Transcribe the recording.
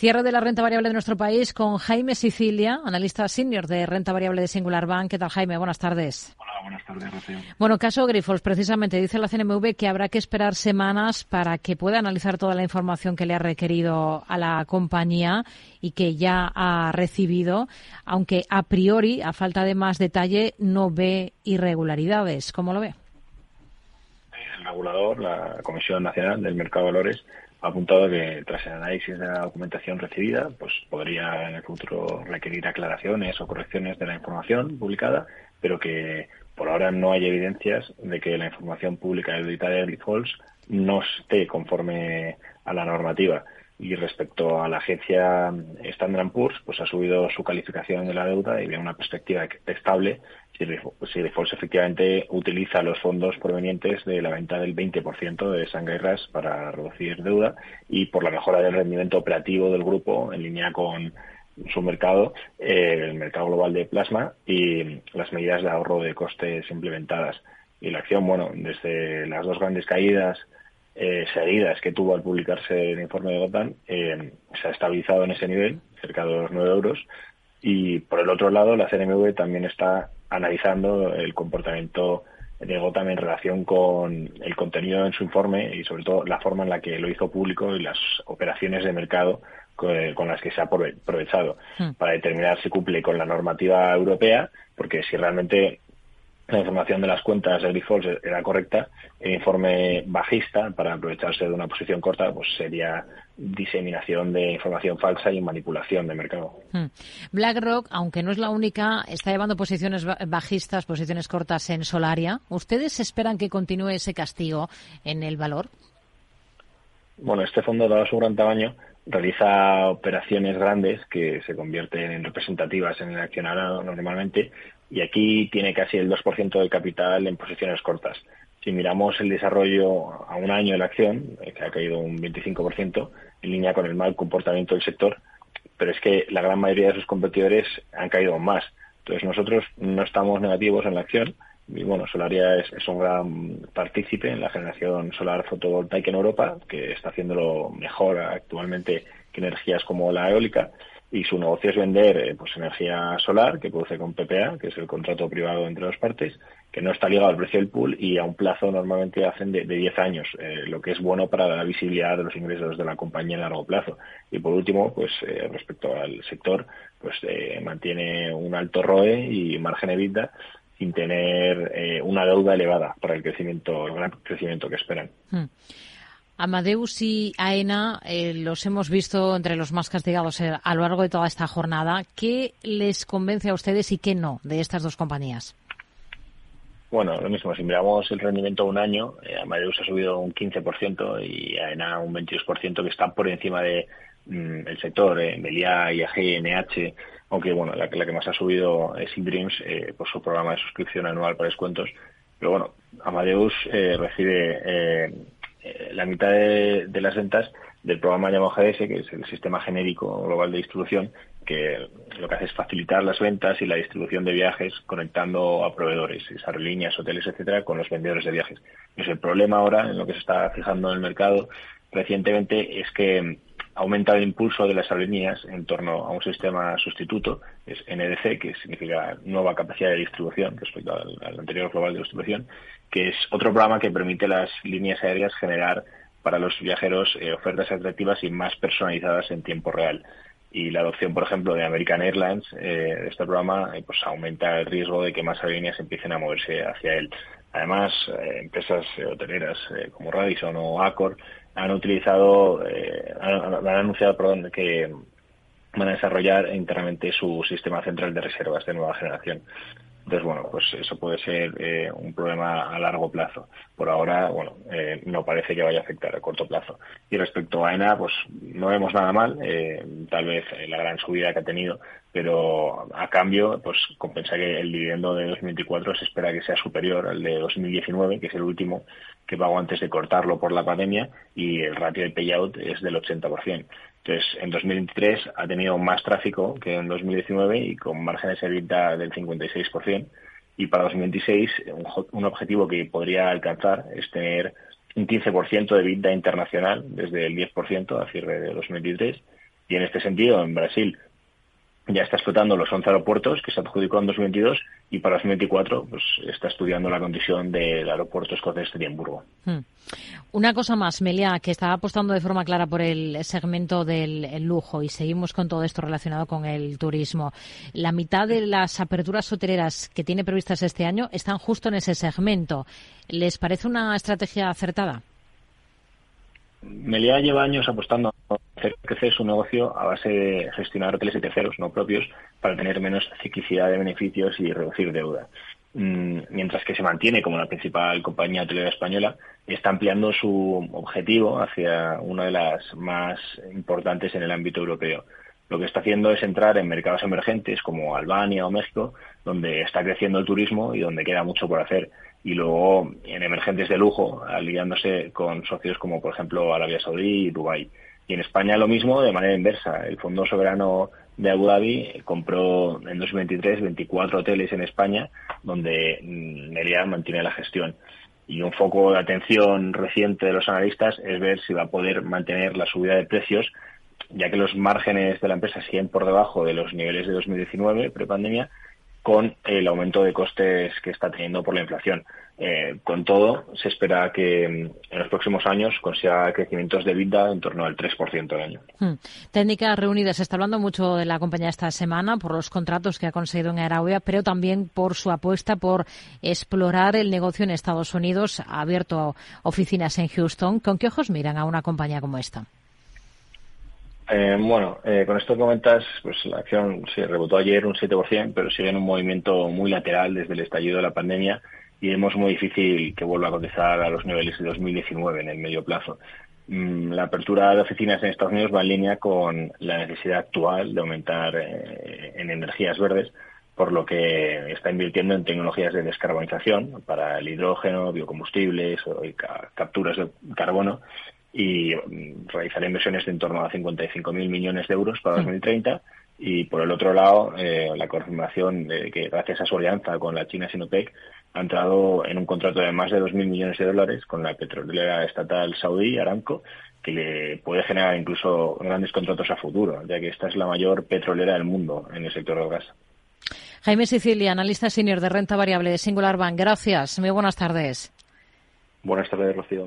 Cierre de la renta variable de nuestro país con Jaime Sicilia, analista senior de renta variable de Singular Bank. ¿Qué tal, Jaime? Buenas tardes. Hola, buenas tardes, Rocío. Bueno, caso Grifols, precisamente dice la CNMV que habrá que esperar semanas para que pueda analizar toda la información que le ha requerido a la compañía y que ya ha recibido, aunque a priori, a falta de más detalle, no ve irregularidades. ¿Cómo lo ve? El regulador, la Comisión Nacional del Mercado de Valores, ha apuntado que tras el análisis de la documentación recibida, pues podría en el futuro requerir aclaraciones o correcciones de la información publicada, pero que por ahora no hay evidencias de que la información pública editada de Grifols no esté conforme a la normativa. Y respecto a la agencia Standard Poor's, pues ha subido su calificación de la deuda y ve una perspectiva estable si Grifols efectivamente utiliza los fondos provenientes de la venta del 20% de Sangairas para reducir deuda y por la mejora del rendimiento operativo del grupo en línea con su mercado, eh, el mercado global de plasma y las medidas de ahorro de costes implementadas. Y la acción, bueno, desde las dos grandes caídas eh, seguidas que tuvo al publicarse el informe de Gotham, eh, se ha estabilizado en ese nivel, cerca de los 9 euros. Y por el otro lado, la CNMV también está analizando el comportamiento de Gotham en relación con el contenido en su informe y sobre todo la forma en la que lo hizo público y las operaciones de mercado con las que se ha aprovechado hmm. para determinar si cumple con la normativa europea, porque si realmente la información de las cuentas de Grifols era correcta, el informe bajista, para aprovecharse de una posición corta, pues sería diseminación de información falsa y manipulación de mercado. Hmm. BlackRock, aunque no es la única, está llevando posiciones bajistas, posiciones cortas en Solaria. ¿Ustedes esperan que continúe ese castigo en el valor? Bueno, este fondo, dado su gran tamaño, realiza operaciones grandes que se convierten en representativas en el accionariado normalmente y aquí tiene casi el 2% del capital en posiciones cortas. Si miramos el desarrollo a un año de la acción, eh, que ha caído un 25%, en línea con el mal comportamiento del sector, pero es que la gran mayoría de sus competidores han caído más. Entonces nosotros no estamos negativos en la acción y bueno, Solaria es, es un gran partícipe en la generación solar fotovoltaica en Europa, que está haciéndolo mejor actualmente que energías como la eólica y su negocio es vender eh, pues energía solar que produce con PPA, que es el contrato privado entre las partes, que no está ligado al precio del pool y a un plazo normalmente hacen de, de 10 años, eh, lo que es bueno para la visibilidad de los ingresos de la compañía en largo plazo. Y por último, pues eh, respecto al sector, pues mantiene un alto ROE y margen EBITDA sin tener una deuda elevada para el crecimiento, el gran crecimiento que esperan. Hmm. Amadeus y AENA eh, los hemos visto entre los más castigados eh, a lo largo de toda esta jornada. ¿Qué les convence a ustedes y qué no de estas dos compañías? Bueno, lo mismo, si miramos el rendimiento un año, eh, Amadeus ha subido un 15% y AENA un 22%, que está por encima de mm, sector, eh, Melia, IAG, NH, aunque bueno, la, la, que más ha subido es Indreams por su programa de suscripción anual para descuentos. Pero bueno, Amadeus recibe eh, la mitad de, las ventas del programa llamado GDS, que es el sistema genérico global de distribución, que lo que hace es facilitar las ventas y la distribución de viajes conectando a proveedores, aerolíneas, hoteles, etcétera, con los vendedores de viajes. Pues el problema ahora, en lo que se está fijando en el mercado recientemente, es que aumenta el impulso de las aerolíneas en torno a un sistema sustituto, es NDC, que significa nueva capacidad de distribución respecto al anterior global de distribución, que es otro programa que permite a las líneas aéreas generar para los viajeros eh, ofertas atractivas y más personalizadas en tiempo real. Y la adopción, por ejemplo, de American Airlines, eh, de este programa, eh, pues aumenta el riesgo de que más aerolíneas empiecen a moverse hacia él. Además, empresas hoteleras como Radisson o Accor han utilizado, han, han, anunciado, perdón, que van a desarrollar internamente su sistema central de reservas de nueva generación. Entonces, bueno, pues eso puede ser eh, un problema a largo plazo. Por ahora, bueno, eh, no parece que vaya a afectar a corto plazo. Y respecto a ENA, pues no vemos nada mal, eh, tal vez la gran subida que ha tenido, pero a cambio, pues compensa que el dividendo de 2024 se espera que sea superior al de 2019, que es el último que pagó antes de cortarlo por la pandemia, y el ratio de payout es del 80%. Entonces, en 2023 ha tenido más tráfico que en 2019 y con márgenes de EBITDA del 56%. Y para 2026, un, objetivo que podría alcanzar es tener un 15% de EBITDA internacional desde el 10% a cierre de 2023 Y en este sentido, en Brasil ya está explotando los 11 aeropuertos que se adjudicó en 2022 y para 2024 pues, está estudiando la condición del aeropuerto escocés de Edimburgo. Hmm. Una cosa más, Melia, que está apostando de forma clara por el segmento del lujo y seguimos con todo esto relacionado con el turismo. La mitad de las aperturas hoteleras que tiene previstas este año están justo en ese segmento. ¿Les parece una estrategia acertada? Meliá lleva años apostando a hacer crecer su negocio a base de gestionar hoteles y terceros no propios para tener menos ciclicidad de beneficios y reducir deuda. Mm, mientras que se mantiene como la principal compañía hotelera española, está ampliando su objetivo hacia una de las más importantes en el ámbito europeo. Lo que está haciendo es entrar en mercados emergentes como Albania o México, donde está creciendo el turismo y donde queda mucho por hacer y luego en emergentes de lujo, aliándose con socios como por ejemplo Arabia Saudí y Dubái. Y en España lo mismo de manera inversa. El Fondo Soberano de Abu Dhabi compró en 2023 24 hoteles en España donde mm, Meliá mantiene la gestión. Y un foco de atención reciente de los analistas es ver si va a poder mantener la subida de precios, ya que los márgenes de la empresa siguen por debajo de los niveles de 2019, prepandemia, con el aumento de costes que está teniendo por la inflación. Eh, con todo, se espera que mm, en los próximos años consiga crecimientos de vida en torno al 3% al año. Hmm. Técnicas reunidas. Se está hablando mucho de la compañía esta semana por los contratos que ha conseguido en Arabia, pero también por su apuesta por explorar el negocio en Estados Unidos. Ha abierto oficinas en Houston. ¿Con qué ojos miran a una compañía como esta? Eh, bueno, eh, con esto que pues la acción se rebotó ayer un 7%, pero sigue en un movimiento muy lateral desde el estallido de la pandemia y vemos muy difícil que vuelva a cotizar a los niveles de 2019 en el medio plazo. Mm, la apertura de oficinas en Estados Unidos va en línea con la necesidad actual de aumentar eh, en energías verdes, por lo que está invirtiendo en tecnologías de descarbonización para el hidrógeno, biocombustibles o capturas de carbono y mm, realizar inversiones de en torno a 55.000 millones de euros para 2030 y por el otro lado eh, la confirmación de que gracias a su alianza con la China Sinopec ha entrado en un contrato de más de 2.000 millones de dólares con la petrolera estatal saudí Aramco que le puede generar incluso grandes contratos a futuro ya que esta es la mayor petrolera del mundo en el sector del gas. Jaime Sicilia, analista senior de renta variable de Singular Bank. Gracias. Muy buenas tardes. Buenas tardes, Rocío.